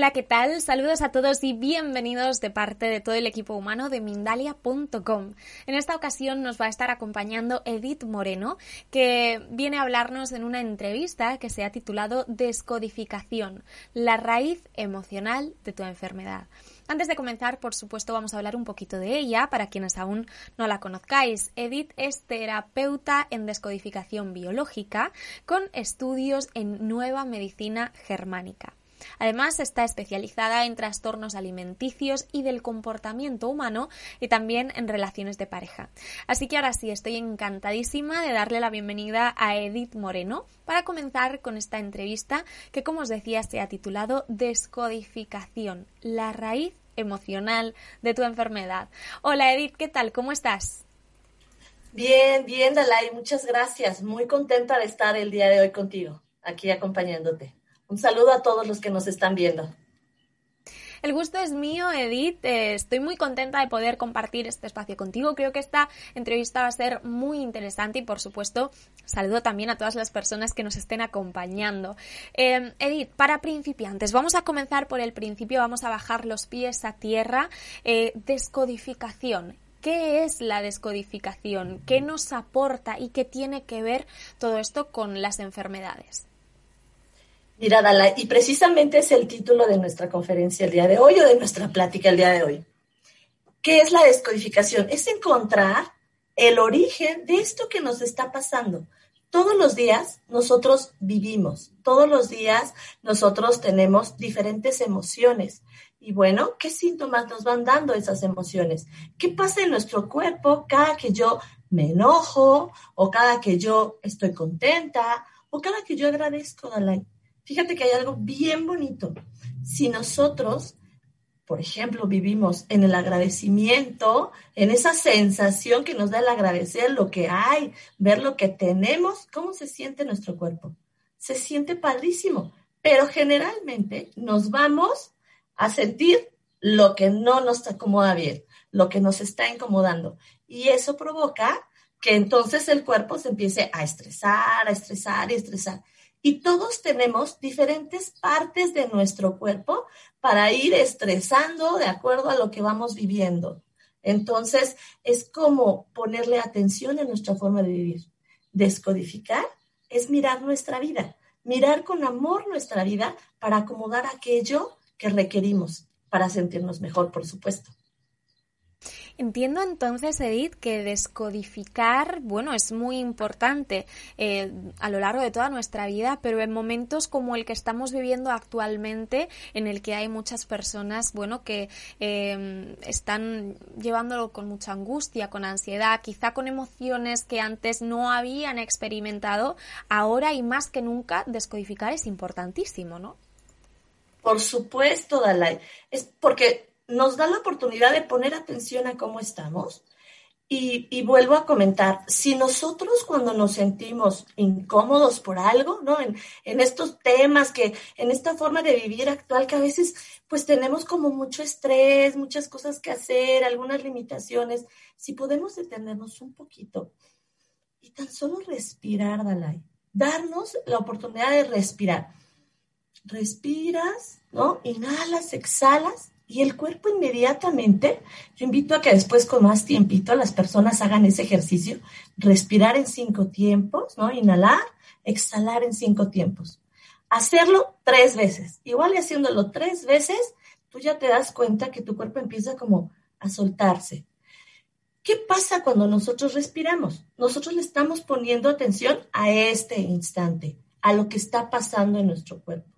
Hola, ¿qué tal? Saludos a todos y bienvenidos de parte de todo el equipo humano de Mindalia.com. En esta ocasión nos va a estar acompañando Edith Moreno, que viene a hablarnos en una entrevista que se ha titulado Descodificación, la raíz emocional de tu enfermedad. Antes de comenzar, por supuesto, vamos a hablar un poquito de ella para quienes aún no la conozcáis. Edith es terapeuta en descodificación biológica con estudios en nueva medicina germánica. Además, está especializada en trastornos alimenticios y del comportamiento humano y también en relaciones de pareja. Así que ahora sí, estoy encantadísima de darle la bienvenida a Edith Moreno para comenzar con esta entrevista que, como os decía, se ha titulado Descodificación, la raíz emocional de tu enfermedad. Hola Edith, ¿qué tal? ¿Cómo estás? Bien, bien, Dalai, muchas gracias. Muy contenta de estar el día de hoy contigo, aquí acompañándote. Un saludo a todos los que nos están viendo. El gusto es mío, Edith. Eh, estoy muy contenta de poder compartir este espacio contigo. Creo que esta entrevista va a ser muy interesante y, por supuesto, saludo también a todas las personas que nos estén acompañando. Eh, Edith, para principiantes, vamos a comenzar por el principio, vamos a bajar los pies a tierra. Eh, descodificación. ¿Qué es la descodificación? ¿Qué nos aporta y qué tiene que ver todo esto con las enfermedades? Mira, Dala, y precisamente es el título de nuestra conferencia el día de hoy o de nuestra plática el día de hoy. ¿Qué es la descodificación? Es encontrar el origen de esto que nos está pasando. Todos los días nosotros vivimos, todos los días nosotros tenemos diferentes emociones. Y bueno, ¿qué síntomas nos van dando esas emociones? ¿Qué pasa en nuestro cuerpo cada que yo me enojo o cada que yo estoy contenta o cada que yo agradezco, Dalai? Fíjate que hay algo bien bonito. Si nosotros, por ejemplo, vivimos en el agradecimiento, en esa sensación que nos da el agradecer lo que hay, ver lo que tenemos, ¿cómo se siente nuestro cuerpo? Se siente padrísimo, pero generalmente nos vamos a sentir lo que no nos acomoda bien, lo que nos está incomodando. Y eso provoca que entonces el cuerpo se empiece a estresar, a estresar y estresar. Y todos tenemos diferentes partes de nuestro cuerpo para ir estresando de acuerdo a lo que vamos viviendo. Entonces, es como ponerle atención en nuestra forma de vivir. Descodificar es mirar nuestra vida, mirar con amor nuestra vida para acomodar aquello que requerimos para sentirnos mejor, por supuesto. Entiendo entonces, Edith, que descodificar, bueno, es muy importante eh, a lo largo de toda nuestra vida, pero en momentos como el que estamos viviendo actualmente, en el que hay muchas personas, bueno, que em, están llevándolo con mucha angustia, con ansiedad, quizá con emociones que antes no habían experimentado, ahora y más que nunca, descodificar es importantísimo, ¿no? Por supuesto, Dalai. Es porque nos da la oportunidad de poner atención a cómo estamos. Y, vuelvo a comentar, si nosotros cuando nos sentimos incómodos por algo, ¿no? En, en, estos temas que, en esta forma de vivir actual que a veces pues tenemos como mucho estrés, muchas cosas que hacer, algunas limitaciones, si podemos detenernos un poquito y tan solo respirar, Dalai, darnos la oportunidad de respirar. Respiras, ¿no? Inhalas, exhalas y el cuerpo inmediatamente, yo invito a que después con más tiempito las personas hagan ese ejercicio, respirar en cinco tiempos, ¿no? Inhalar, exhalar en cinco tiempos. Hacerlo tres veces. Igual y haciéndolo tres veces, tú ya te das cuenta que tu cuerpo empieza como a soltarse. ¿Qué pasa cuando nosotros respiramos? Nosotros le estamos poniendo atención a este instante, a lo que está pasando en nuestro cuerpo.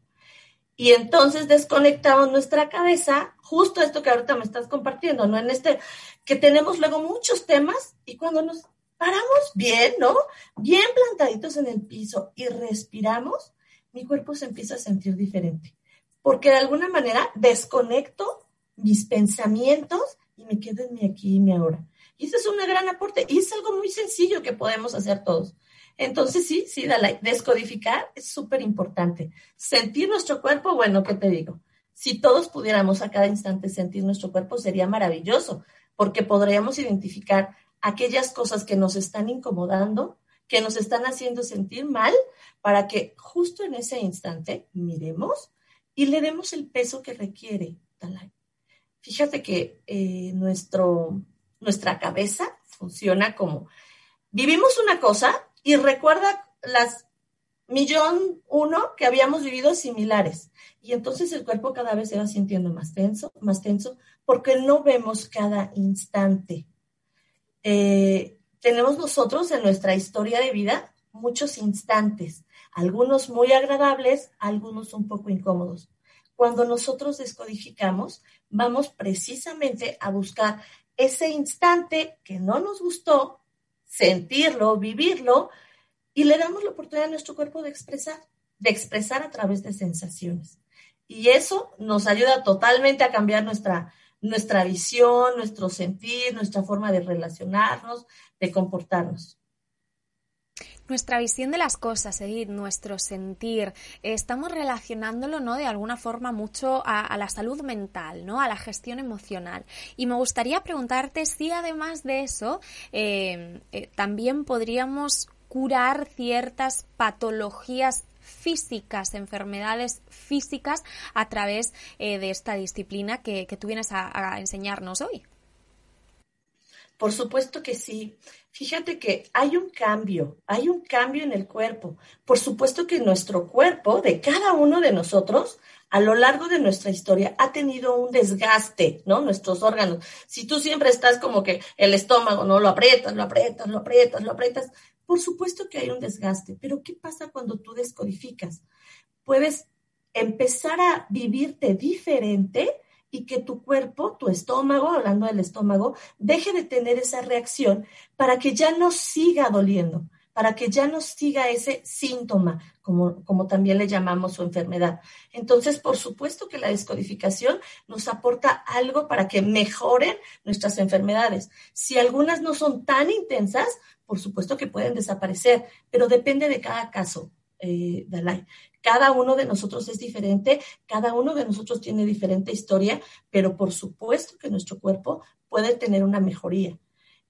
Y entonces desconectamos nuestra cabeza, justo esto que ahorita me estás compartiendo, ¿no? En este, que tenemos luego muchos temas y cuando nos paramos bien, ¿no? Bien plantaditos en el piso y respiramos, mi cuerpo se empieza a sentir diferente. Porque de alguna manera desconecto mis pensamientos y me quedo en mi aquí y mi ahora. Y ese es un gran aporte y es algo muy sencillo que podemos hacer todos. Entonces, sí, sí, descodificar es súper importante. Sentir nuestro cuerpo, bueno, ¿qué te digo? Si todos pudiéramos a cada instante sentir nuestro cuerpo, sería maravilloso, porque podríamos identificar aquellas cosas que nos están incomodando, que nos están haciendo sentir mal, para que justo en ese instante miremos y le demos el peso que requiere, Fíjate que eh, nuestro, nuestra cabeza funciona como, vivimos una cosa y recuerda las millón uno que habíamos vivido similares. Y entonces el cuerpo cada vez se va sintiendo más tenso, más tenso, porque no vemos cada instante. Eh, tenemos nosotros en nuestra historia de vida muchos instantes, algunos muy agradables, algunos un poco incómodos. Cuando nosotros descodificamos, vamos precisamente a buscar ese instante que no nos gustó, sentirlo, vivirlo, y le damos la oportunidad a nuestro cuerpo de expresar, de expresar a través de sensaciones. Y eso nos ayuda totalmente a cambiar nuestra, nuestra visión, nuestro sentir, nuestra forma de relacionarnos, de comportarnos. Nuestra visión de las cosas, Edith, nuestro sentir, estamos relacionándolo, ¿no? De alguna forma mucho a, la salud mental, ¿no? A la gestión emocional. Y me gustaría preguntarte si además de eso eh, eh, también podríamos curar ciertas patologías físicas, enfermedades físicas a través eh, de esta disciplina que, tú vienes a, enseñarnos hoy. Por supuesto que sí. Fíjate que hay un cambio, hay un cambio en el cuerpo. Por supuesto que nuestro cuerpo, de cada uno de nosotros, a lo largo de nuestra historia ha tenido un desgaste, ¿no? Nuestros órganos. Si tú siempre estás como que el estómago, ¿no? Lo aprietas, lo aprietas, lo aprietas, lo aprietas, por supuesto que hay un desgaste, pero ¿qué pasa cuando tú descodificas? Puedes empezar a vivirte diferente y que tu cuerpo, tu estómago, hablando del estómago, deje de tener esa reacción para que ya no siga doliendo, para que ya no siga ese síntoma, como, como también le llamamos su enfermedad. Entonces, por supuesto que la descodificación nos aporta algo para que mejoren nuestras enfermedades. Si algunas no son tan intensas, por supuesto que pueden desaparecer, pero depende de cada caso, eh, Dalai. Cada uno de nosotros es diferente, cada uno de nosotros tiene diferente historia, pero por supuesto que nuestro cuerpo puede tener una mejoría.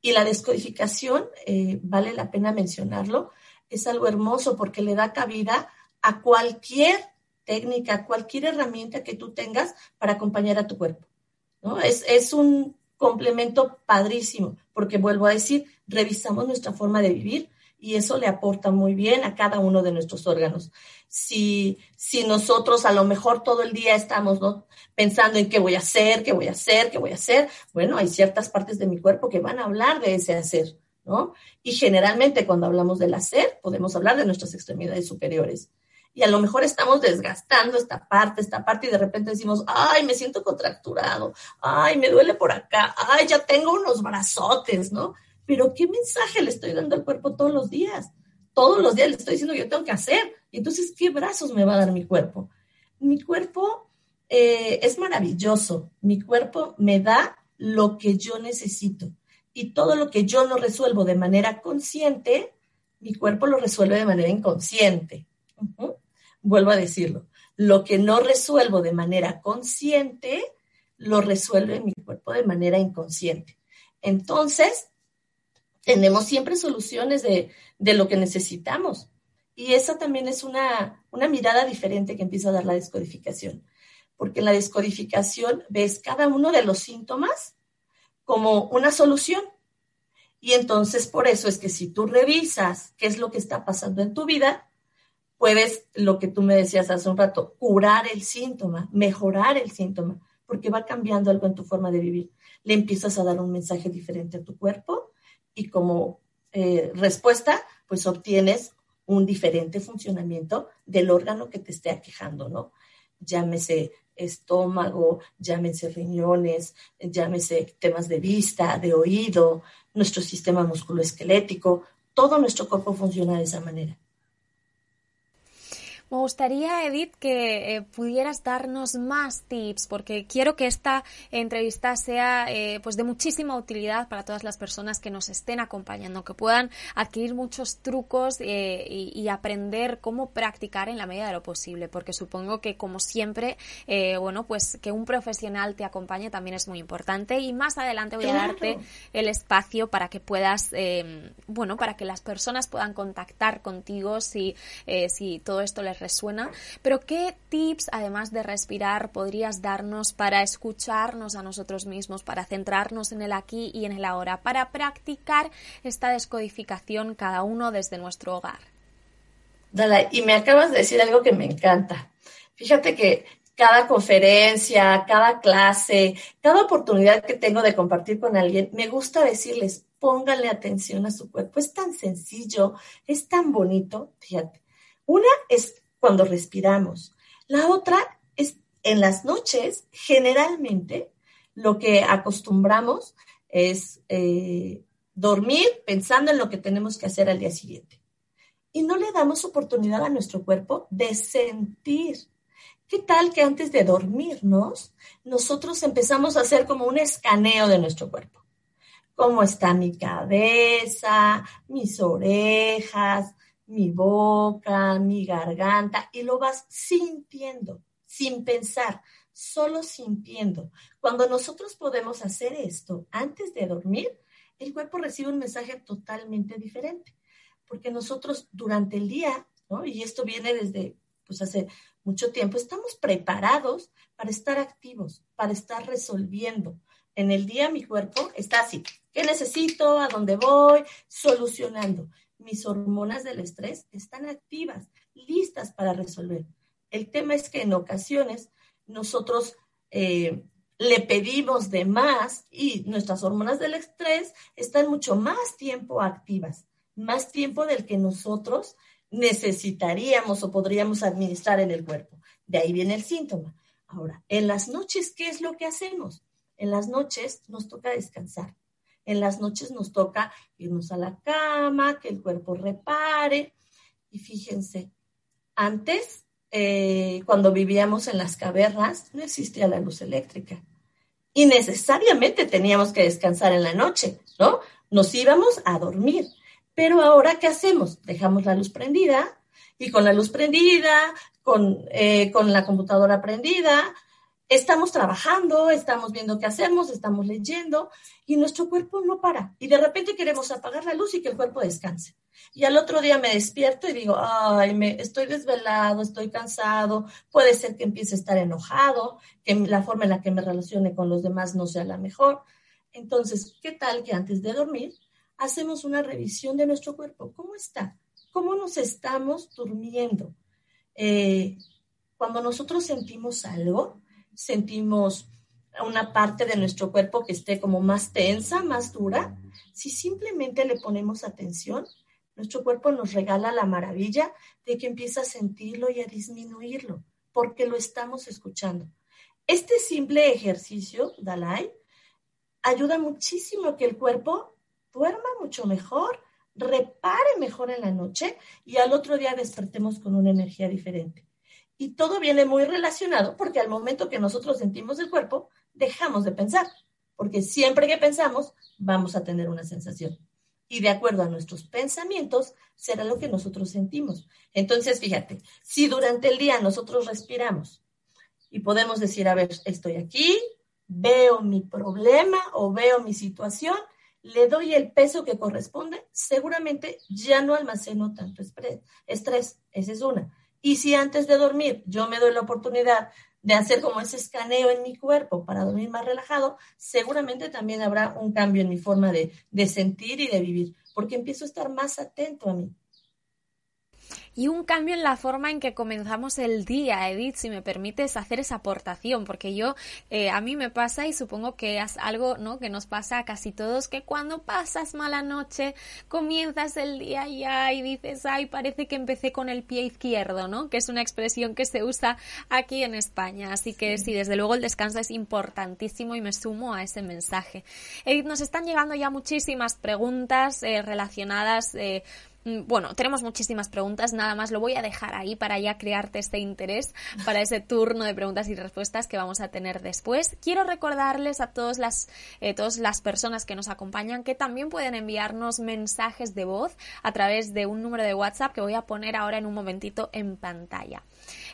Y la descodificación, eh, vale la pena mencionarlo, es algo hermoso porque le da cabida a cualquier técnica, cualquier herramienta que tú tengas para acompañar a tu cuerpo. Es, es un complemento padrísimo, porque vuelvo a decir, revisamos nuestra forma de vivir y eso le aporta muy bien a cada uno de nuestros órganos. Si, si nosotros a lo mejor todo el día estamos pensando en qué voy a hacer, qué voy a hacer, qué voy a hacer, bueno, hay ciertas partes de mi cuerpo que van a hablar de ese hacer, ¿no? Y generalmente cuando hablamos del hacer, podemos hablar de nuestras extremidades superiores y a lo mejor estamos desgastando esta parte, esta parte y de repente decimos, ay, me siento contracturado, ay, me duele por acá, ay, ya tengo unos brazotes, ¿no? Pero ¿qué mensaje le estoy dando al cuerpo todos los días? Todos los días le estoy diciendo, yo tengo que hacer. Y entonces, ¿qué brazos me va a dar mi cuerpo? Mi cuerpo eh, es maravilloso. Mi cuerpo me da lo que yo necesito. Y todo lo que yo no resuelvo de manera consciente, mi cuerpo lo resuelve de manera inconsciente vuelvo a decirlo, lo que no resuelvo de manera consciente, lo resuelve mi cuerpo de manera inconsciente. Entonces, tenemos siempre soluciones de, lo que necesitamos. Y esa también es una, una mirada diferente que empieza a dar la descodificación. Porque en la descodificación ves cada uno de los síntomas como una solución. Y entonces por eso es que si tú revisas qué es lo que está pasando en tu vida, puedes, lo que tú me decías hace un rato, curar el síntoma, mejorar el síntoma, porque va cambiando algo en tu forma de vivir. Le empiezas a dar un mensaje diferente a tu cuerpo y como eh, respuesta, pues obtienes un diferente funcionamiento del órgano que te esté aquejando, ¿no? Llámese estómago, llámese riñones, llámese temas de vista, de oído, nuestro sistema musculoesquelético, todo nuestro cuerpo funciona de esa manera. Me gustaría, Edith, que eh, pudieras darnos más tips, porque quiero que esta entrevista sea eh, pues de muchísima utilidad para todas las personas que nos estén acompañando, que puedan adquirir muchos trucos eh, y, aprender cómo practicar en la medida de lo posible, porque supongo que como siempre, bueno, pues que un profesional te acompañe también es muy importante. Y más adelante voy a darte el espacio para que puedas, bueno, para que las personas puedan contactar contigo si, si todo esto les resuena. Pero ¿qué tips, además de respirar, podrías darnos para escucharnos a nosotros mismos, para centrarnos en el aquí y en el ahora, para practicar esta descodificación cada uno desde nuestro hogar? Dale, y me acabas de decir algo que me encanta. Fíjate que cada conferencia, cada clase, cada oportunidad que tengo de compartir con alguien, me gusta decirles, pónganle atención a su cuerpo. Es tan sencillo, es tan bonito. Fíjate, una es cuando respiramos. La otra es en las noches, generalmente lo que acostumbramos es eh, dormir pensando en lo que tenemos que hacer al día siguiente. Y no le damos oportunidad a nuestro cuerpo de sentir ¿Qué tal que antes de dormirnos, nosotros empezamos a hacer como un escaneo de nuestro cuerpo? ¿Cómo está mi cabeza, mis orejas, mi boca, mi garganta? Y lo vas sintiendo, sin pensar, solo sintiendo. Cuando nosotros podemos hacer esto antes de dormir, el cuerpo recibe un mensaje totalmente diferente, porque nosotros durante el día, ¿no? y esto viene desde pues hace mucho tiempo, estamos preparados para estar activos, para estar resolviendo. En el día mi cuerpo está así. ¿Qué necesito? ¿A dónde voy? Solucionando. Mis hormonas del estrés están activas, listas para resolver. El tema es que en ocasiones nosotros eh, le pedimos de más y nuestras hormonas del estrés están mucho más tiempo activas, más tiempo del que nosotros necesitaríamos o podríamos administrar en el cuerpo. De ahí viene el síntoma. Ahora, en las noches, ¿qué es lo que hacemos? En las noches nos toca descansar. En las noches nos toca irnos a la cama, que el cuerpo repare. Y fíjense, antes, eh, cuando vivíamos en las cavernas, no existía la luz eléctrica. Y necesariamente teníamos que descansar en la noche, ¿no? Nos íbamos a dormir. Pero ahora, ¿qué hacemos? Dejamos la luz prendida y con la luz prendida, con, eh, con la computadora prendida, estamos trabajando, estamos viendo qué hacemos, estamos leyendo y nuestro cuerpo no para. Y de repente queremos apagar la luz y que el cuerpo descanse. Y al otro día me despierto y digo, ay, me, estoy desvelado, estoy cansado, puede ser que empiece a estar enojado, que la forma en la que me relacione con los demás no sea la mejor. Entonces, ¿qué tal que antes de dormir hacemos una revisión de nuestro cuerpo. ¿Cómo está? ¿Cómo nos estamos durmiendo? Eh, cuando nosotros sentimos algo, sentimos una parte de nuestro cuerpo que esté como más tensa, más dura, si simplemente le ponemos atención, nuestro cuerpo nos regala la maravilla de que empieza a sentirlo y a disminuirlo, porque lo estamos escuchando. Este simple ejercicio, Dalai, ayuda muchísimo a que el cuerpo duerma mucho mejor, repare mejor en la noche y al otro día despertemos con una energía diferente. Y todo viene muy relacionado porque al momento que nosotros sentimos el cuerpo, dejamos de pensar, porque siempre que pensamos vamos a tener una sensación. Y de acuerdo a nuestros pensamientos será lo que nosotros sentimos. Entonces, fíjate, si durante el día nosotros respiramos y podemos decir, a ver, estoy aquí, veo mi problema o veo mi situación le doy el peso que corresponde, seguramente ya no almaceno tanto estrés. Esa es una. Y si antes de dormir yo me doy la oportunidad de hacer como ese escaneo en mi cuerpo para dormir más relajado, seguramente también habrá un cambio en mi forma de, de sentir y de vivir, porque empiezo a estar más atento a mí y un cambio en la forma en que comenzamos el día, Edith, si me permites hacer esa aportación, porque yo, eh, a mí me pasa y supongo que es algo, ¿no? Que nos pasa a casi todos, que cuando pasas mala noche, comienzas el día ya y dices, ay, parece que empecé con el pie izquierdo, ¿no? Que es una expresión que se usa aquí en España. Así que sí, desde luego el descanso es importantísimo y me sumo a ese mensaje. Edith, nos están llegando ya muchísimas preguntas eh, relacionadas eh, bueno, tenemos muchísimas preguntas, nada más lo voy a dejar ahí para ya crearte este interés para ese turno de preguntas y respuestas que vamos a tener después. Quiero recordarles a todas las, eh, todas las personas que nos acompañan que también pueden enviarnos mensajes de voz a través de un número de WhatsApp que voy a poner ahora en un momentito en pantalla.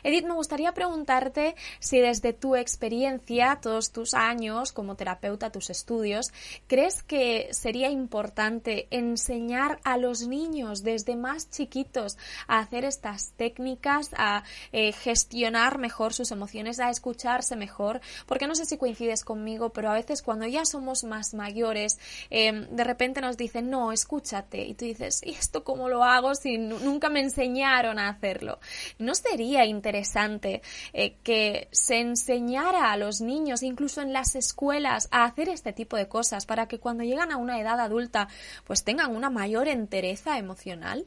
Edith, me gustaría preguntarte si desde tu experiencia, todos tus años como terapeuta, tus estudios, ¿crees que sería importante enseñar a los niños desde más chiquitos a hacer estas técnicas, a eh, gestionar mejor sus emociones, a escucharse mejor? Porque no sé si coincides conmigo, pero a veces cuando ya somos más mayores, em, de repente nos dicen, no, escúchate. Y tú dices, ¿y esto cómo lo hago si nunca me enseñaron a hacerlo? ¿No sería interesante eh, que se enseñara a los niños, incluso en las escuelas, a hacer este tipo de cosas para que cuando llegan a una edad adulta, pues tengan una mayor entereza emocional?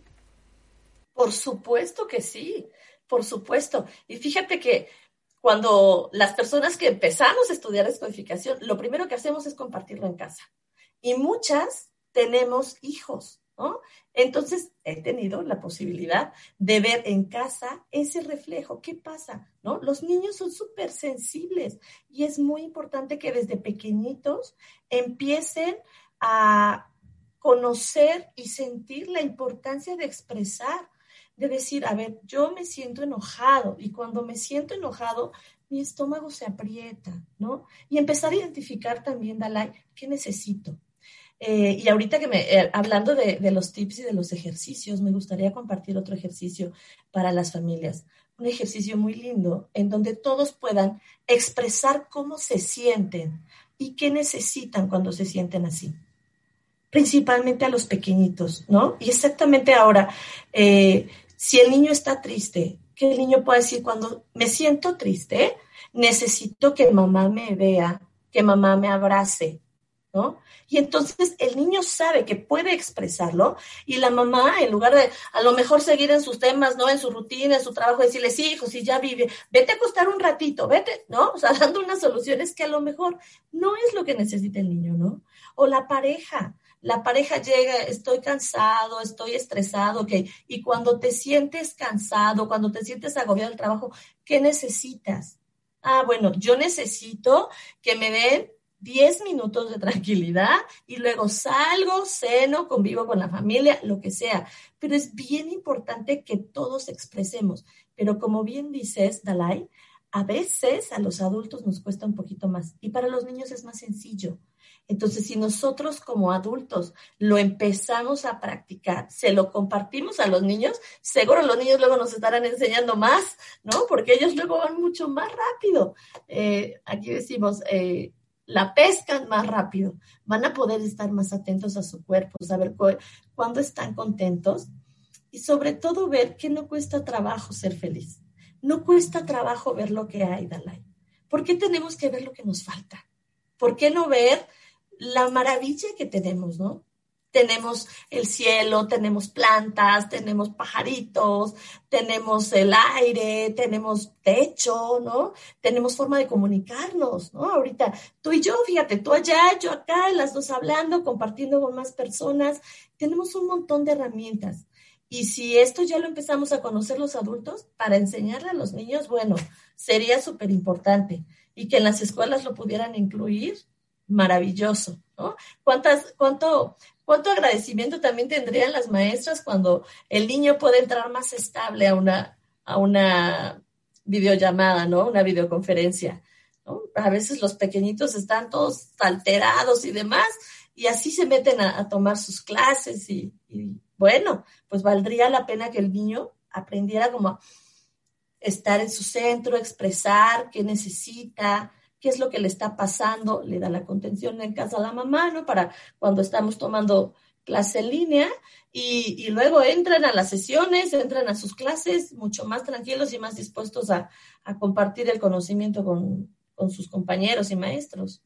Por supuesto que sí, por supuesto. Y fíjate que cuando las personas que empezamos a estudiar descodificación, lo primero que hacemos es compartirlo en casa. Y muchas tenemos hijos, Entonces he tenido la posibilidad de ver en casa ese reflejo. ¿Qué pasa? ¿No? Los niños son súper sensibles y es muy importante que desde pequeñitos empiecen a conocer y sentir la importancia de expresar de decir, a ver, yo me siento enojado y cuando me siento enojado, mi estómago se aprieta, ¿no? Y empezar a identificar también, Dalai, ¿qué necesito? Eh, y ahorita que me, eh, hablando de, los tips y de los ejercicios, me gustaría compartir otro ejercicio para las familias. Un ejercicio muy lindo en donde todos puedan expresar cómo se sienten y qué necesitan cuando se sienten así. Principalmente a los pequeñitos, ¿no? Y exactamente ahora, eh, si el niño está triste, que el niño pueda decir, cuando me siento triste, necesito que mamá me vea, que mamá me abrace, ¿no? Y entonces el niño sabe que puede expresarlo y la mamá, en lugar de a lo mejor seguir en sus temas, ¿no? En su rutina, en su trabajo, decirle, sí, hijo, si ya vive, vete a acostar un ratito, vete, ¿no? O sea, dando unas soluciones que a lo mejor no es lo que necesita el niño, ¿no? O la pareja, la pareja llega, estoy cansado, estoy estresado, ok. Y cuando te sientes cansado, cuando te sientes agobiado del trabajo, ¿qué necesitas? Ah, bueno, yo necesito que me den 10 minutos de tranquilidad y luego salgo, ceno, convivo con la familia, lo que sea. Pero es bien importante que todos expresemos. Pero como bien dices, Dalai, a veces a los adultos nos cuesta un poquito más y para los niños es más sencillo. Entonces, si nosotros como adultos lo empezamos a practicar, se lo compartimos a los niños, seguro los niños luego nos estarán enseñando más, ¿no? Porque ellos luego van mucho más rápido. Eh, aquí decimos, eh, la pescan más rápido, van a poder estar más atentos a su cuerpo, saber cuándo están contentos y sobre todo ver que no cuesta trabajo ser feliz. No cuesta trabajo ver lo que hay, Dalai. ¿Por qué tenemos que ver lo que nos falta? ¿Por qué no ver la maravilla que tenemos, ¿no? Tenemos el cielo, tenemos plantas, tenemos pajaritos, tenemos el aire, tenemos techo, ¿no? Tenemos forma de comunicarnos, ¿no? Ahorita tú y yo, fíjate, tú allá, yo acá, las dos hablando, compartiendo con más personas. Tenemos un montón de herramientas. Y si esto ya lo empezamos a conocer los adultos, para enseñarle a los niños, bueno, sería súper importante. Y que en las escuelas lo pudieran incluir, maravilloso, ¿no? ¿Cuántas, cuánto, cuánto agradecimiento también tendrían las maestras cuando el niño puede entrar más estable a una, a una videollamada, ¿no? Una videoconferencia. A veces los pequeñitos están todos alterados y demás, y así se meten a, tomar sus clases y, y, bueno, pues valdría la pena que el niño aprendiera como a estar en su centro, expresar qué necesita, qué es lo que le está pasando, le da la contención en casa a la mamá, ¿no? Para cuando estamos tomando clase en línea y, luego entran a las sesiones, entran a sus clases mucho más tranquilos y más dispuestos a, compartir el conocimiento con, con sus compañeros y maestros.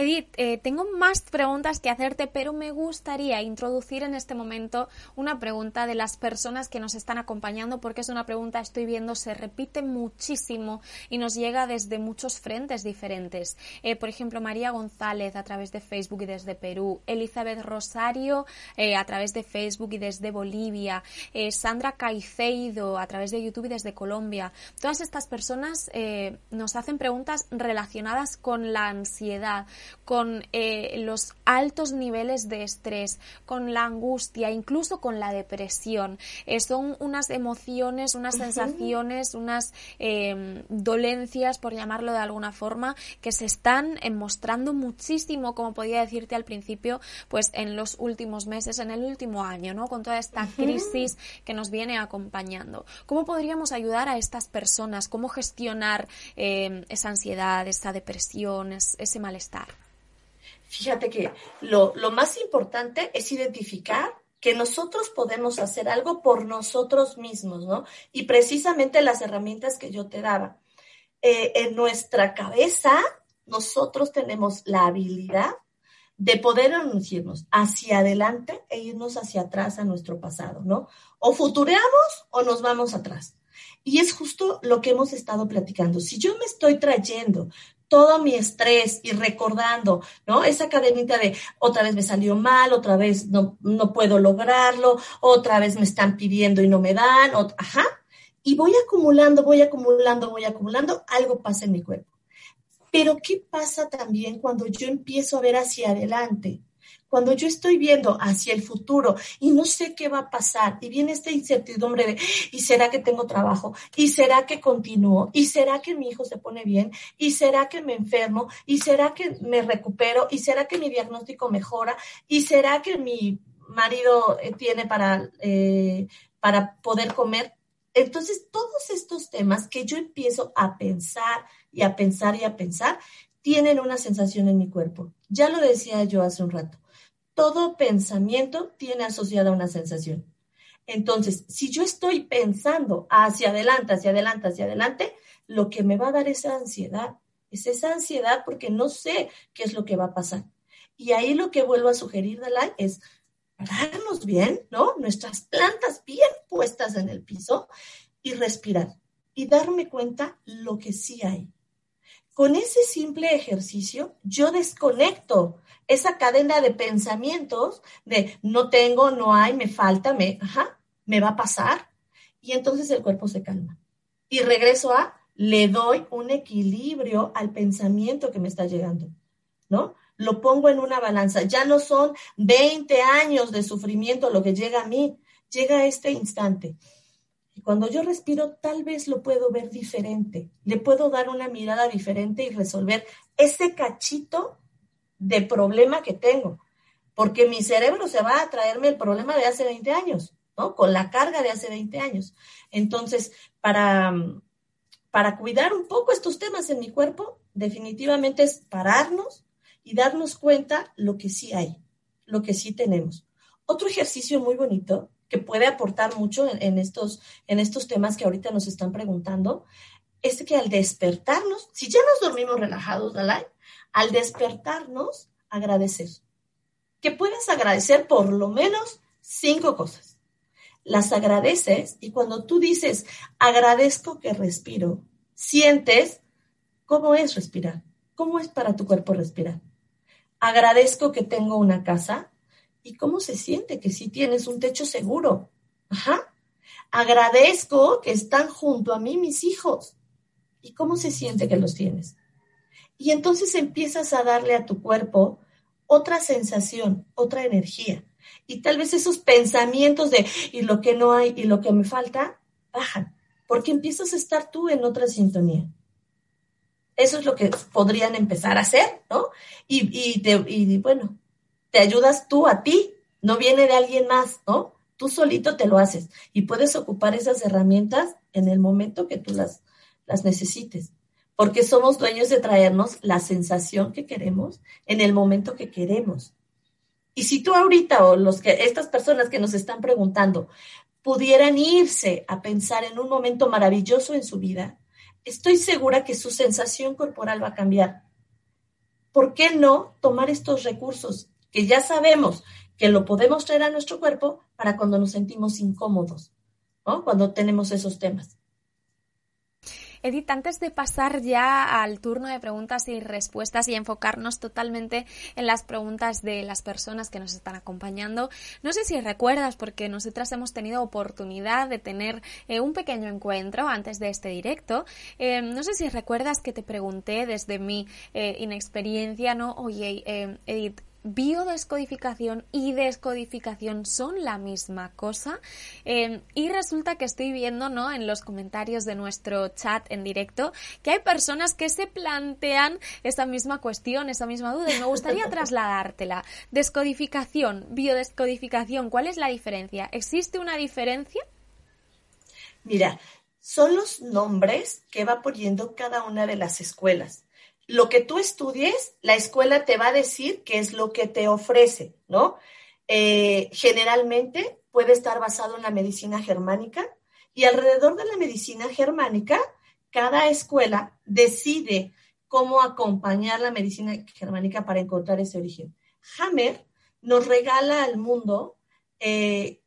Edith, eh, tengo más preguntas que hacerte, pero me gustaría introducir en este momento una pregunta de las personas que nos están acompañando, porque es una pregunta, estoy viendo, se repite muchísimo y nos llega desde muchos frentes diferentes. Eh, por ejemplo, María González a través de Facebook y desde Perú, Elizabeth Rosario eh, a través de Facebook y desde Bolivia, Sandra Caicedo a través de YouTube y desde Colombia. Todas estas personas nos hacen preguntas relacionadas con la ansiedad. Con eh, los altos niveles de estrés, con la angustia, incluso con la depresión. Eh, son unas emociones, unas sensaciones, unas em, dolencias, por llamarlo de alguna forma, que se están mostrando muchísimo, como podía decirte al principio, pues en los últimos meses, en el último año, ¿no? Con toda esta crisis que nos viene acompañando. ¿Cómo podríamos ayudar a estas personas? ¿Cómo gestionar esa ansiedad, esa depresión, ese malestar? Fíjate que lo, más importante es identificar que nosotros podemos hacer algo por nosotros mismos, ¿no? Y precisamente las herramientas que yo te daba. Eh, en nuestra cabeza, nosotros tenemos la habilidad de poder anunciarnos hacia adelante e irnos hacia atrás a nuestro pasado, ¿no? O futureamos o nos vamos atrás. Y es justo lo que hemos estado platicando. Si yo me estoy trayendo todo mi estrés y recordando, ¿no? Esa cadenita de otra vez me salió mal, otra vez no, no puedo lograrlo, otra vez me están pidiendo y no me dan, ajá. Y voy acumulando, voy acumulando, voy acumulando, algo pasa en mi cuerpo. Pero ¿qué pasa también cuando yo empiezo a ver hacia adelante? Cuando yo estoy viendo hacia el futuro y no sé qué va a pasar y viene esta incertidumbre de, ¿y será que tengo trabajo? ¿Y será que continúo? ¿Y será que mi hijo se pone bien? ¿Y será que me enfermo? ¿Y será que me recupero? ¿Y será que mi diagnóstico mejora? ¿Y será que mi marido eh, tiene para, eh, para poder comer? Entonces, todos estos temas que yo empiezo a pensar y a pensar y a pensar, tienen una sensación en mi cuerpo. Ya lo decía yo hace un rato todo pensamiento tiene asociada una sensación. Entonces, si yo estoy pensando hacia adelante, hacia adelante, hacia adelante, lo que me va a dar esa ansiedad es esa ansiedad porque no sé qué es lo que va a pasar. Y ahí lo que vuelvo a sugerir, Dalai, es pararnos bien, ¿no? Nuestras plantas bien puestas en el piso y respirar y darme cuenta lo que sí hay. Con ese simple ejercicio, yo desconecto esa cadena de pensamientos de no tengo, no hay, me falta, me, ajá, me va a pasar. Y entonces el cuerpo se calma. Y regreso a, le doy un equilibrio al pensamiento que me está llegando, ¿no? Lo pongo en una balanza. Ya no son 20 años de sufrimiento lo que llega a mí, llega a este instante. Y cuando yo respiro, tal vez lo puedo ver diferente, le puedo dar una mirada diferente y resolver ese cachito de problema que tengo, porque mi cerebro se va a traerme el problema de hace 20 años, ¿no? Con la carga de hace 20 años. Entonces, para, para cuidar un poco estos temas en mi cuerpo, definitivamente es pararnos y darnos cuenta lo que sí hay, lo que sí tenemos. Otro ejercicio muy bonito que puede aportar mucho en, estos, en estos temas que ahorita nos están preguntando, es que al despertarnos, si ya nos dormimos relajados, Dalai, al despertarnos, agradecer. Que puedas agradecer por lo menos cinco cosas. Las agradeces y cuando tú dices, agradezco que respiro, sientes cómo es respirar, cómo es para tu cuerpo respirar. Agradezco que tengo una casa, ¿Y cómo se siente que si tienes un techo seguro? Ajá. Agradezco que están junto a mí mis hijos. ¿Y cómo se siente que los tienes? Y entonces empiezas a darle a tu cuerpo otra sensación, otra energía. Y tal vez esos pensamientos de y lo que no hay y lo que me falta bajan, porque empiezas a estar tú en otra sintonía. Eso es lo que podrían empezar a hacer, ¿no? Y, y, y bueno, te ayudas tú a ti, no viene de alguien más, ¿no? Tú solito te lo haces y puedes ocupar esas herramientas en el momento que tú las, las necesites, porque somos dueños de traernos la sensación que queremos en el momento que queremos. Y si tú ahorita o los que estas personas que nos están preguntando pudieran irse a pensar en un momento maravilloso en su vida, estoy segura que su sensación corporal va a cambiar. ¿Por qué no tomar estos recursos que ya sabemos que lo podemos traer a nuestro cuerpo para cuando nos sentimos incómodos, ¿no? Cuando tenemos esos temas. Edith, antes de pasar ya al turno de preguntas y respuestas y enfocarnos totalmente en las preguntas de las personas que nos están acompañando, no sé si recuerdas, porque nosotras hemos tenido oportunidad de tener eh, un pequeño encuentro antes de este directo, eh, no sé si recuerdas que te pregunté desde mi eh, inexperiencia, ¿no? Oye, Edith, biodescodificación y descodificación son la misma cosa. Em, y resulta que estoy viendo ¿no? en los comentarios de nuestro chat en directo que hay personas que se plantean esa misma cuestión, esa misma duda, y me gustaría trasladártela. Descodificación, biodescodificación, ¿cuál es la diferencia? ¿Existe una diferencia? Mira, son los nombres que va poniendo cada una de las escuelas lo que tú estudies, la escuela te va a decir qué es lo que te ofrece, ¿no? Eh, generalmente puede estar basado en la medicina germánica y alrededor de la medicina germánica, cada escuela decide cómo acompañar la medicina germánica para encontrar ese origen. Hammer nos regala al mundo eh,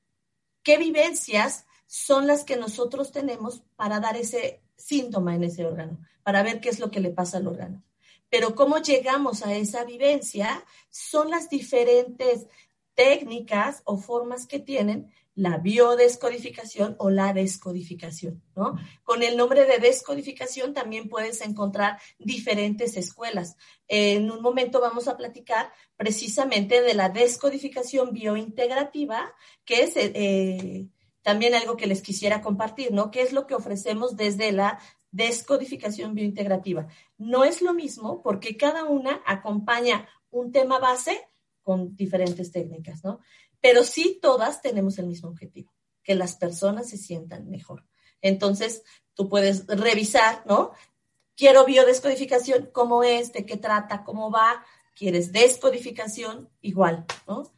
qué vivencias son las que nosotros tenemos para dar ese síntoma en ese órgano, para ver qué es lo que le pasa al órgano pero cómo llegamos a esa vivencia son las diferentes técnicas o formas que tienen la biodescodificación o la descodificación, ¿no? Con el nombre de descodificación también puedes encontrar diferentes escuelas. En un momento vamos a platicar precisamente de la descodificación biointegrativa, que es eh, también algo que les quisiera compartir, ¿no? ¿Qué es lo que ofrecemos desde la descodificación biointegrativa. No es lo mismo porque cada una acompaña un tema base con diferentes técnicas, ¿no? Pero sí todas tenemos el mismo objetivo, que las personas se sientan mejor. Entonces, tú puedes revisar, ¿no? Quiero biodescodificación, ¿cómo es? ¿De qué trata? ¿Cómo va? ¿Quieres descodificación? Igual, ¿no?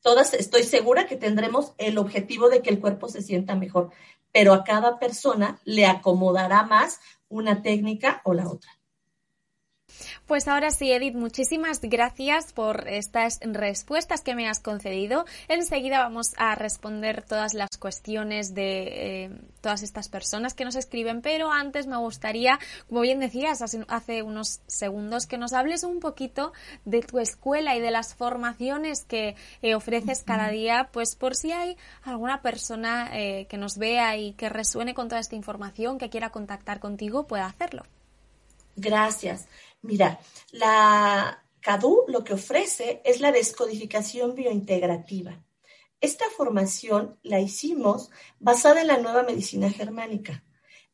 Todas estoy segura que tendremos el objetivo de que el cuerpo se sienta mejor pero a cada persona le acomodará más una técnica o la otra. Pues ahora sí, Edith, muchísimas gracias por estas respuestas que me has concedido. Enseguida vamos a responder todas las cuestiones de eh, todas estas personas que nos escriben, pero antes me gustaría, como bien decías hace, unos segundos, que nos hables un poquito de tu escuela y de las formaciones que eh, ofreces cada día, pues por si hay alguna persona eh, que nos vea y que resuene con toda esta información, que quiera contactar contigo, pueda hacerlo. Gracias. Mira, la CADU lo que ofrece es la descodificación biointegrativa. Esta formación la hicimos basada en la nueva medicina germánica.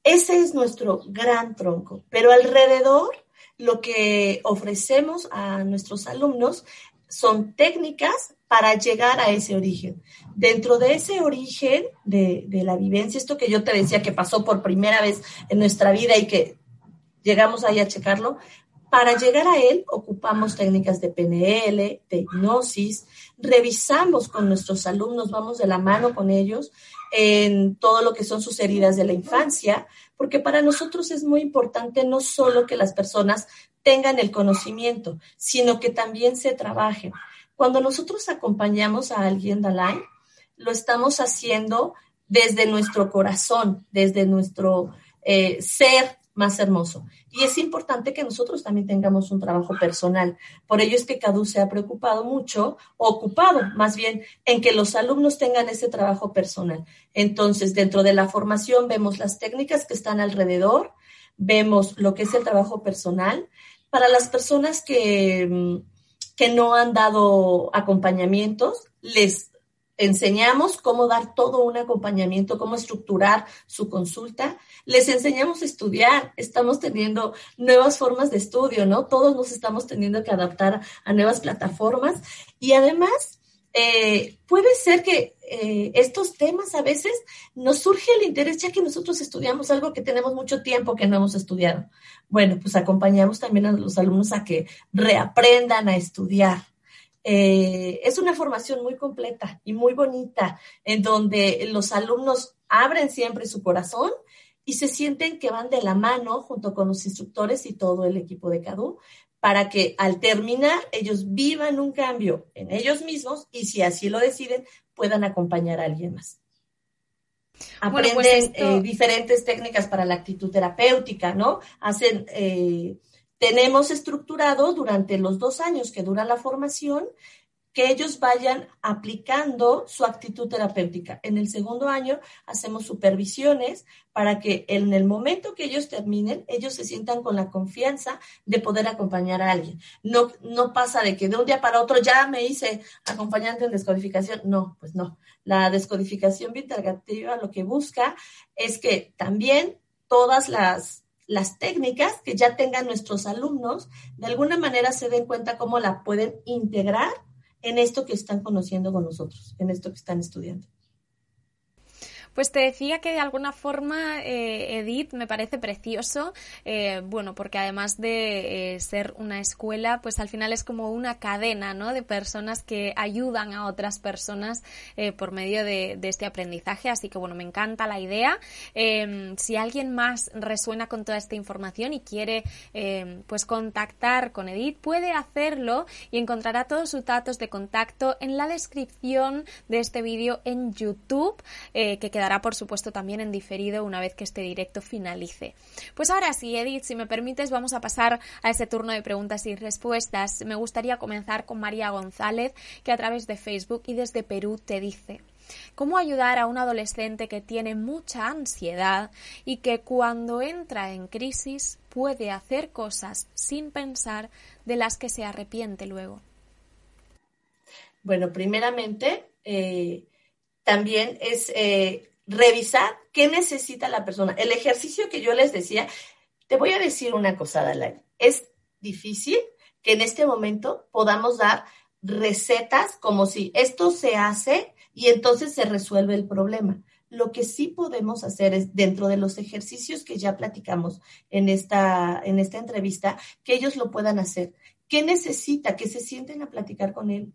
Ese es nuestro gran tronco, pero alrededor lo que ofrecemos a nuestros alumnos son técnicas para llegar a ese origen. Dentro de ese origen de, la vivencia, esto que yo te decía que pasó por primera vez en nuestra vida y que llegamos ahí a checarlo, para llegar a él, ocupamos técnicas de PNL, de hipnosis, revisamos con nuestros alumnos, vamos de la mano con ellos en todo lo que son sus heridas de la infancia, porque para nosotros es muy importante no solo que las personas tengan el conocimiento, sino que también se trabajen. Cuando nosotros acompañamos a alguien, Dalai, lo estamos haciendo desde nuestro corazón, desde nuestro eh, ser más hermoso. Y es importante que nosotros también tengamos un trabajo personal. Por ello es que CADU se ha preocupado mucho, ocupado más bien, en que los alumnos tengan ese trabajo personal. Entonces, dentro de la formación vemos las técnicas que están alrededor, vemos lo que es el trabajo personal. Para las personas que, mm, que no han dado acompañamientos, les enseñamos cómo dar todo un acompañamiento, cómo estructurar su consulta. Les enseñamos a estudiar. Estamos teniendo nuevas formas de estudio, ¿no? Todos nos estamos teniendo que adaptar a nuevas plataformas. Y además, eh, puede ser que eh, estos temas a veces nos surge el interés ya que nosotros estudiamos algo que tenemos mucho tiempo que no hemos estudiado. Bueno, pues acompañamos también a los alumnos a que reaprendan a estudiar eh, es una formación muy completa y muy bonita, en donde los alumnos abren siempre su corazón y se sienten que van de la mano junto con los instructores y todo el equipo de CADU para que al terminar ellos vivan un cambio en ellos mismos y si así lo deciden puedan acompañar a alguien más. Aprenden pues eh, diferentes técnicas para la actitud terapéutica, ¿no? Hacen, eh, tenemos estructurado durante los dos años que dura la formación que ellos vayan aplicando su actitud terapéutica. En el segundo año hacemos supervisiones para que en el momento que ellos terminen, ellos se sientan con la confianza de poder acompañar a alguien. No, no pasa de que de un día para otro ya me hice acompañante en descodificación. No, pues no. La descodificación integrativa lo que busca es que también todas las las técnicas que ya tengan nuestros alumnos, de alguna manera se den cuenta cómo la pueden integrar en esto que están conociendo con nosotros, en esto que están estudiando. Pues te decía que de alguna forma, eh, Edith, me parece precioso, eh, bueno, porque además de eh, ser una escuela, pues al final es como una cadena, ¿no? De personas que ayudan a otras personas por medio de, este aprendizaje. Así que bueno, me encanta la idea. Em, si alguien más resuena con toda esta información y quiere, em, pues contactar con Edith, puede hacerlo y encontrará todos sus datos de contacto en la descripción de este vídeo en YouTube, que queda por supuesto también en diferido una vez que este directo finalice. Pues ahora sí, Edith, si me permites, vamos a pasar a ese turno de preguntas y respuestas. Me gustaría comenzar con María González, que a través de Facebook y desde Perú te dice. ¿Cómo ayudar a un adolescente que tiene mucha ansiedad y que cuando entra en crisis puede hacer cosas sin pensar de las que se arrepiente luego? Bueno, primeramente, eh, también es eh, revisar qué necesita la persona. El ejercicio que yo les decía, te voy a decir una cosa, Dalai. Es difícil que en este momento podamos dar recetas como si esto se hace y entonces se resuelve el problema. Lo que sí podemos hacer es, dentro de los ejercicios que ya platicamos en esta, en esta entrevista, que ellos lo puedan hacer. ¿Qué necesita? Que se sienten a platicar con él.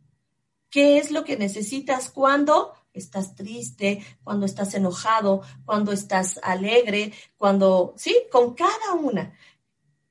¿Qué es lo que necesitas? cuando estás triste, cuando estás enojado, cuando estás alegre, cuando, sí, con cada una.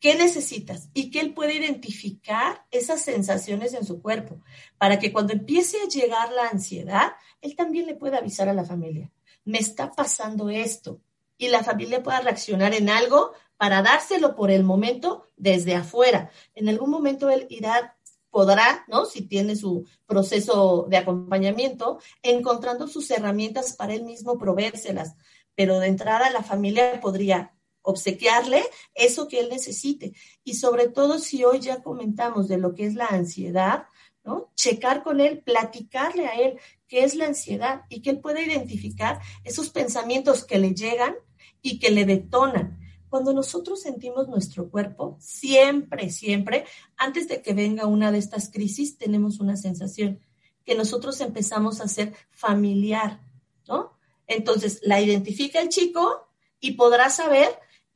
¿Qué necesitas? Y que él puede identificar esas sensaciones en su cuerpo para que cuando empiece a llegar la ansiedad, él también le pueda avisar a la familia. Me está pasando esto. Y la familia pueda reaccionar en algo para dárselo por el momento desde afuera. En algún momento él irá podrá, ¿no? Si tiene su proceso de acompañamiento, encontrando sus herramientas para él mismo proveérselas. Pero de entrada la familia podría obsequiarle eso que él necesite. Y sobre todo si hoy ya comentamos de lo que es la ansiedad, ¿no? Checar con él, platicarle a él qué es la ansiedad y que él pueda identificar esos pensamientos que le llegan y que le detonan cuando nosotros sentimos nuestro cuerpo, siempre, siempre, antes de que venga una de estas crisis, tenemos una sensación que nosotros empezamos a ser familiar, ¿no? Entonces, la identifica el chico y podrá saber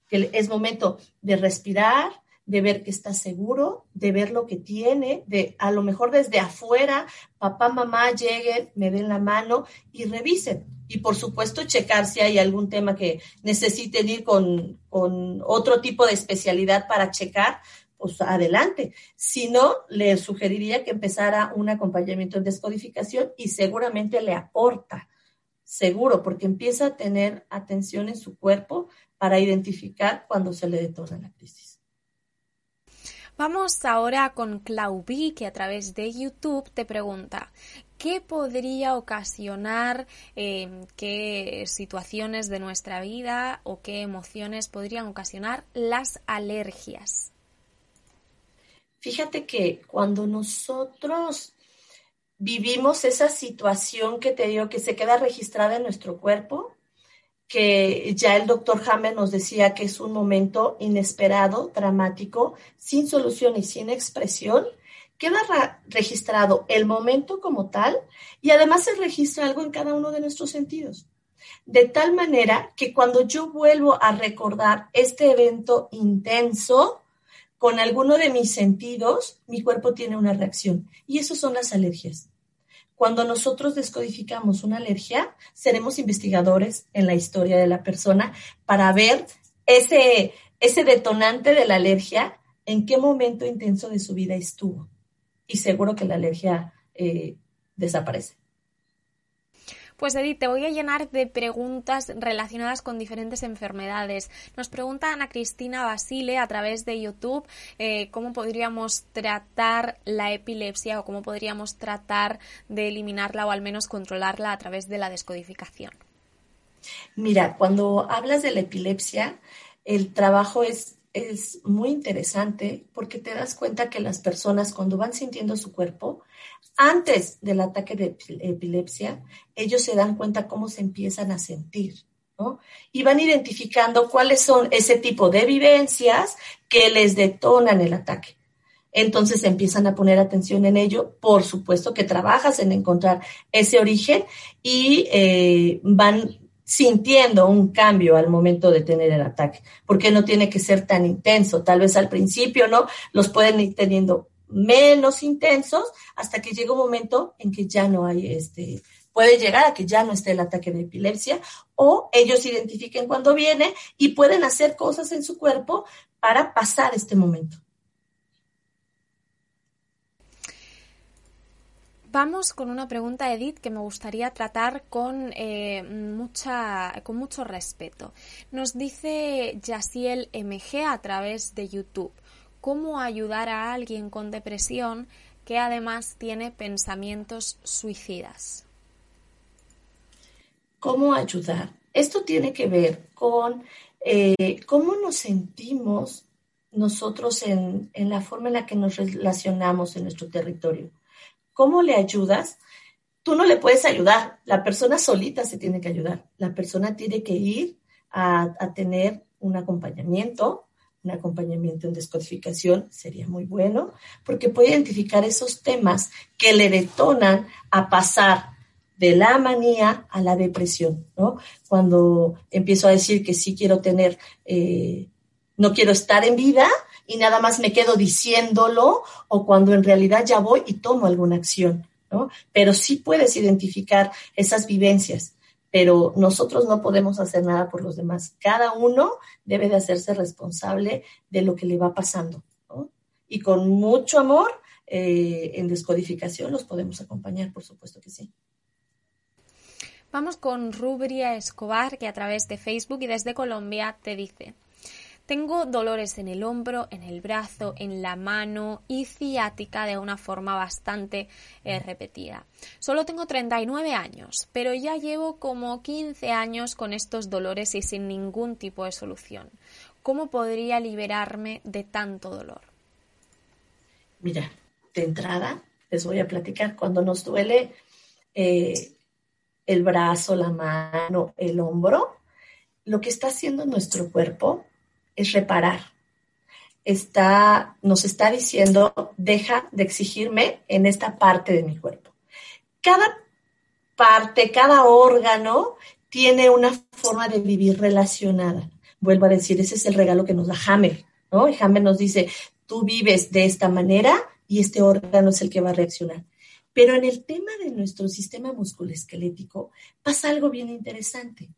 que es momento de respirar, de ver que está seguro, de ver lo que tiene, de a lo mejor desde afuera, papá, mamá lleguen, me den la mano y revisen y por supuesto checar si hay algún tema que necesiten ir con, otro tipo de especialidad para checar, pues adelante. Si no, le sugeriría que empezara un acompañamiento en descodificación y seguramente le aporta, seguro, porque empieza a tener atención en su cuerpo para identificar cuando se le detona la crisis. Vamos ahora con Claubi, que a través de YouTube te pregunta, ¿qué podría ocasionar em, qué situaciones de nuestra vida o qué emociones podrían ocasionar las alergias? Fíjate que cuando nosotros vivimos esa situación que te digo que se queda registrada en nuestro cuerpo, que ya el doctor Hammer nos decía que es un momento inesperado, dramático, sin solución y sin expresión, queda registrado el momento como tal y además se registra algo en cada uno de nuestros sentidos. De tal manera que cuando yo vuelvo a recordar este evento intenso con alguno de mis sentidos, mi cuerpo tiene una reacción. Y eso son las alergias. Cuando nosotros descodificamos una alergia, seremos investigadores en la historia de la persona para ver ese, ese detonante de la alergia, en qué momento intenso de su vida estuvo. Y seguro que la alergia eh, desaparece. Pues Edith, te voy a llenar de preguntas relacionadas con diferentes enfermedades. Nos pregunta Ana Cristina Basile a través de YouTube eh, cómo podríamos tratar la epilepsia o cómo podríamos tratar de eliminarla o al menos controlarla a través de la descodificación. Mira, cuando hablas de la epilepsia, el trabajo es, es muy interesante porque te das cuenta que las personas cuando van sintiendo su cuerpo, antes del ataque de epilepsia, ellos se dan cuenta cómo se empiezan a sentir. ¿no? Y van identificando cuáles son ese tipo de vivencias que les detonan el ataque. Entonces empiezan a poner atención en ello. Por supuesto que trabajas en encontrar ese origen y eh, van sintiendo un cambio al momento de tener el ataque, porque no tiene que ser tan intenso. Tal vez al principio, ¿no? Los pueden ir teniendo menos intensos hasta que llega un momento en que ya no hay este, puede llegar a que ya no esté el ataque de epilepsia o ellos identifiquen cuando viene y pueden hacer cosas en su cuerpo para pasar este momento. Vamos con una pregunta, Edith, que me gustaría tratar con, eh, mucha, con mucho respeto. Nos dice Yaciel MG a través de YouTube cómo ayudar a alguien con depresión que además tiene pensamientos suicidas. ¿Cómo ayudar? Esto tiene que ver con eh, cómo nos sentimos nosotros en la forma en la que nos relacionamos en nuestro territorio. ¿Cómo le ayudas? Tú no le puedes ayudar, la persona solita se tiene que ayudar. La persona tiene que ir a, tener un acompañamiento, un acompañamiento en descodificación sería muy bueno, porque puede identificar esos temas que le detonan a pasar de la manía a la depresión, ¿no? Cuando empiezo a decir que sí quiero tener, eh, no quiero estar en vida y nada más me quedo diciéndolo, o cuando en realidad ya voy y tomo alguna acción, ¿no? Pero sí puedes identificar esas vivencias pero nosotros no podemos hacer nada por los demás. Cada uno debe de hacerse responsable de lo que le va pasando. Y con mucho amor eh, en descodificación los podemos acompañar, por supuesto que sí. Vamos con Rubria Escobar, que a través de Facebook y desde Colombia te dice, tengo dolores en el hombro, en el brazo, en la mano y ciática de una forma bastante eh, repetida. Solo tengo 39 años, pero ya llevo como 15 años con estos dolores y sin ningún tipo de solución. ¿Cómo podría liberarme de tanto dolor? Mira, de entrada les voy a platicar cuando nos duele eh, el brazo, la mano, el hombro, lo que está haciendo nuestro cuerpo es reparar. Está, nos está diciendo, deja de exigirme en esta parte de mi cuerpo. Cada parte, cada órgano tiene una forma de vivir relacionada. Vuelvo a decir, ese es el regalo que nos da Hammer, ¿no? Y Hammer nos dice, tú vives de esta manera y este órgano es el que va a reaccionar. Pero en el tema de nuestro sistema musculoesquelético pasa algo bien interesante,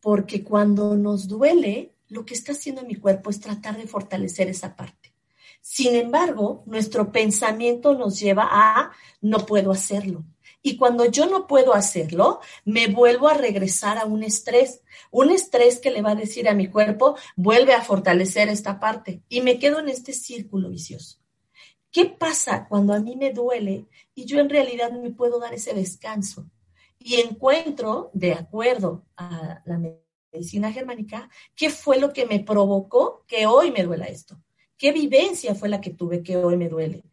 porque cuando nos duele, lo que está haciendo mi cuerpo es tratar de fortalecer esa parte. Sin embargo, nuestro pensamiento nos lleva a no puedo hacerlo. Y cuando yo no puedo hacerlo, me vuelvo a regresar a un estrés, un estrés que le va a decir a mi cuerpo, vuelve a fortalecer esta parte. Y me quedo en este círculo vicioso. ¿Qué pasa cuando a mí me duele y yo en realidad me puedo dar ese descanso? Y encuentro, de acuerdo a la medicina germánica, ¿qué fue lo que me provocó que hoy me duela esto? ¿Qué vivencia fue la que tuve que hoy me duele?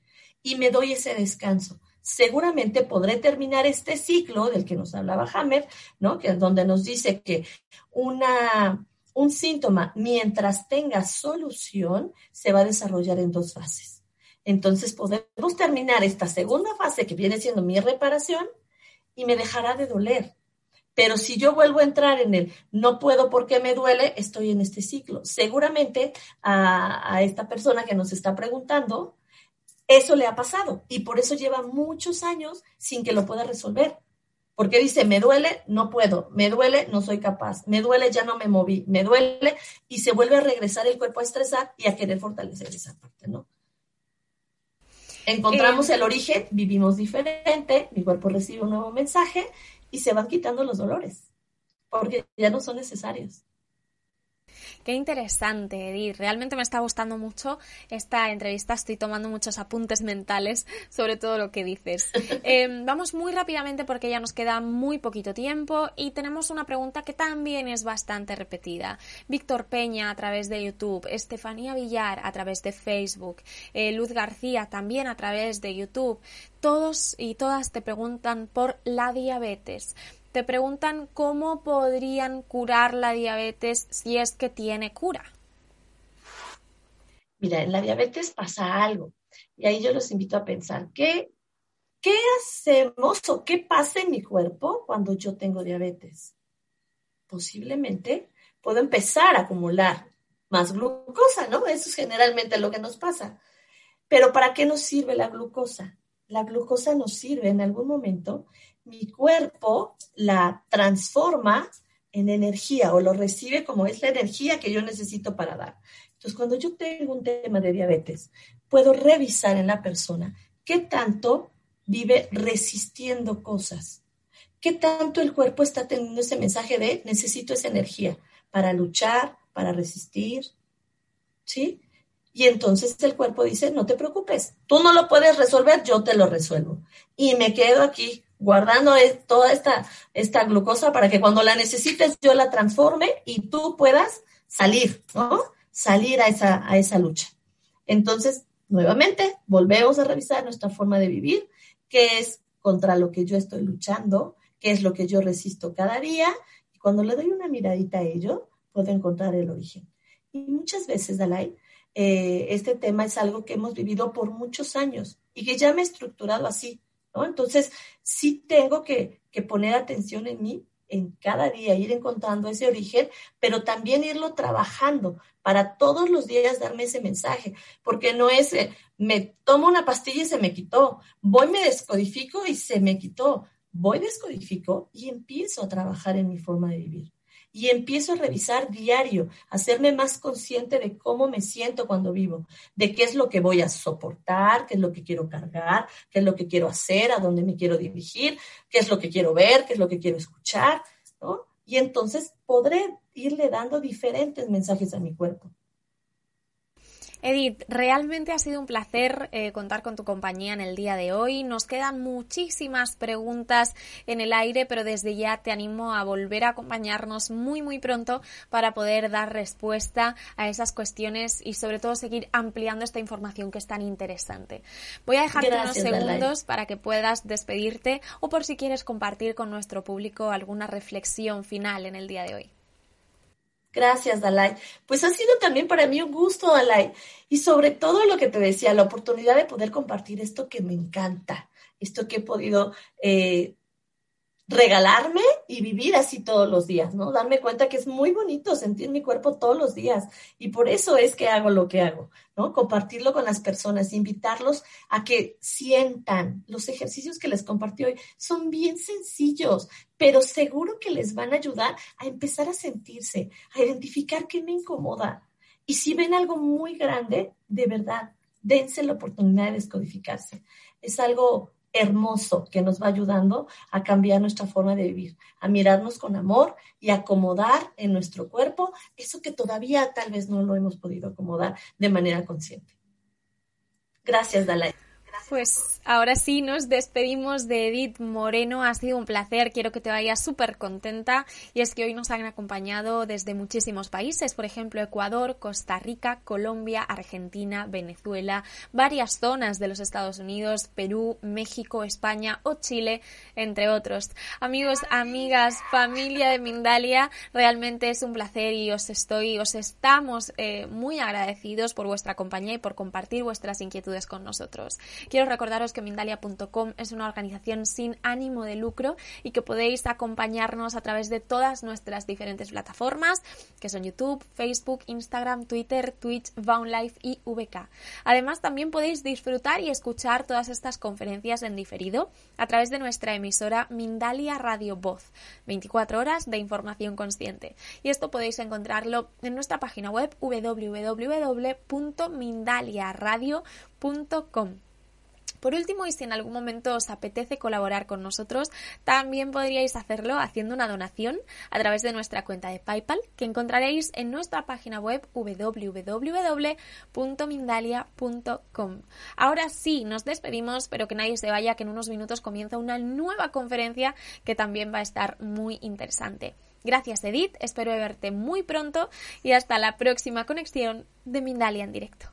Y me doy ese descanso. Seguramente podré terminar este ciclo del que nos hablaba Hammer, ¿no? Que es donde nos dice que una, un síntoma, mientras tenga solución, se va a desarrollar en dos fases. Entonces podemos terminar esta segunda fase que viene siendo mi reparación y me dejará de doler pero si yo vuelvo a entrar en el no puedo porque me duele, estoy en este ciclo. Seguramente a, esta persona que nos está preguntando, eso le ha pasado y por eso lleva muchos años sin que lo pueda resolver. Porque dice, me duele, no puedo, me duele, no soy capaz, me duele, ya no me moví, me duele y se vuelve a regresar el cuerpo a estresar y a querer fortalecer esa parte, ¿no? Encontramos eh, el origen, vivimos diferente, mi cuerpo recibe un nuevo mensaje y se van quitando los dolores, porque ya no son necesarios. Qué interesante, Edith. Realmente me está gustando mucho esta entrevista. Estoy tomando muchos apuntes mentales sobre todo lo que dices. Em, vamos muy rápidamente porque ya nos queda muy poquito tiempo y tenemos una pregunta que también es bastante repetida. Víctor Peña a través de YouTube, Estefanía Villar a través de Facebook, eh, Luz García también a través de YouTube. Todos y todas te preguntan por la diabetes te preguntan cómo podrían curar la diabetes si es que tiene cura. Mira, en la diabetes pasa algo y ahí yo los invito a pensar, ¿qué, qué hacemos o qué pasa en mi cuerpo cuando yo tengo diabetes? Posiblemente puedo empezar a acumular más glucosa, ¿no? Eso es generalmente lo que nos pasa. Pero ¿para qué nos sirve la glucosa? La glucosa nos sirve en algún momento mi cuerpo la transforma en energía o lo recibe como es la energía que yo necesito para dar. Entonces, cuando yo tengo un tema de diabetes, puedo revisar en la persona qué tanto vive resistiendo cosas, qué tanto el cuerpo está teniendo ese mensaje de necesito esa energía para luchar, para resistir, ¿sí? Y entonces el cuerpo dice, no te preocupes, tú no lo puedes resolver, yo te lo resuelvo. Y me quedo aquí guardando toda esta, esta glucosa para que cuando la necesites yo la transforme y tú puedas salir, ¿no? Salir a esa, a esa lucha. Entonces, nuevamente, volvemos a revisar nuestra forma de vivir, qué es contra lo que yo estoy luchando, qué es lo que yo resisto cada día, y cuando le doy una miradita a ello, puedo encontrar el origen. Y muchas veces, Dalai, eh, este tema es algo que hemos vivido por muchos años y que ya me he estructurado así. Entonces, sí tengo que, poner atención en mí en cada día, ir encontrando ese origen, pero también irlo trabajando para todos los días darme ese mensaje, porque no es, eh, me tomo una pastilla y se me quitó, voy, me descodifico y se me quitó, voy, descodifico y empiezo a trabajar en mi forma de vivir y empiezo a revisar diario, hacerme más consciente de cómo me siento cuando vivo, de qué es lo que voy a soportar, qué es lo que quiero cargar, qué es lo que quiero hacer, a dónde me quiero dirigir, qué es lo que quiero ver, qué es lo que quiero escuchar, ¿no? Y entonces podré irle dando diferentes mensajes a mi cuerpo. Edith, realmente ha sido un placer eh, contar con tu compañía en el día de hoy. Nos quedan muchísimas preguntas en el aire, pero desde ya te animo a volver a acompañarnos muy, muy pronto para poder dar respuesta a esas cuestiones y sobre todo seguir ampliando esta información que es tan interesante. Voy a dejarte unos segundos para que puedas despedirte o por si quieres compartir con nuestro público alguna reflexión final en el día de hoy. Gracias, Dalai. Pues ha sido también para mí un gusto, Dalai. Y sobre todo lo que te decía, la oportunidad de poder compartir esto que me encanta, esto que he podido eh, regalarme y vivir así todos los días, ¿no? Darme cuenta que es muy bonito sentir mi cuerpo todos los días y por eso es que hago lo que hago, ¿no? Compartirlo con las personas, invitarlos a que sientan. Los ejercicios que les compartí hoy son bien sencillos, pero seguro que les van a ayudar a empezar a sentirse, a identificar qué me incomoda. Y si ven algo muy grande, de verdad, dense la oportunidad de descodificarse. Es algo hermoso que nos va ayudando a cambiar nuestra forma de vivir, a mirarnos con amor y acomodar en nuestro cuerpo eso que todavía tal vez no lo hemos podido acomodar de manera consciente. Gracias, Dalai. Pues ahora sí nos despedimos de Edith Moreno. Ha sido un placer. Quiero que te vayas súper contenta. Y es que hoy nos han acompañado desde muchísimos países, por ejemplo, Ecuador, Costa Rica, Colombia, Argentina, Venezuela, varias zonas de los Estados Unidos, Perú, México, España o Chile, entre otros. Amigos, amigas, familia de Mindalia, realmente es un placer y os estoy, os estamos eh, muy agradecidos por vuestra compañía y por compartir vuestras inquietudes con nosotros. Quiero recordaros que Mindalia.com es una organización sin ánimo de lucro y que podéis acompañarnos a través de todas nuestras diferentes plataformas, que son YouTube, Facebook, Instagram, Twitter, Twitch, Life y VK. Además, también podéis disfrutar y escuchar todas estas conferencias en diferido a través de nuestra emisora Mindalia Radio Voz, 24 horas de información consciente. Y esto podéis encontrarlo en nuestra página web www.mindaliaradio.com. Por último, y si en algún momento os apetece colaborar con nosotros, también podríais hacerlo haciendo una donación a través de nuestra cuenta de PayPal, que encontraréis en nuestra página web www.mindalia.com. Ahora sí, nos despedimos, pero que nadie se vaya, que en unos minutos comienza una nueva conferencia que también va a estar muy interesante. Gracias Edith, espero verte muy pronto y hasta la próxima conexión de Mindalia en directo.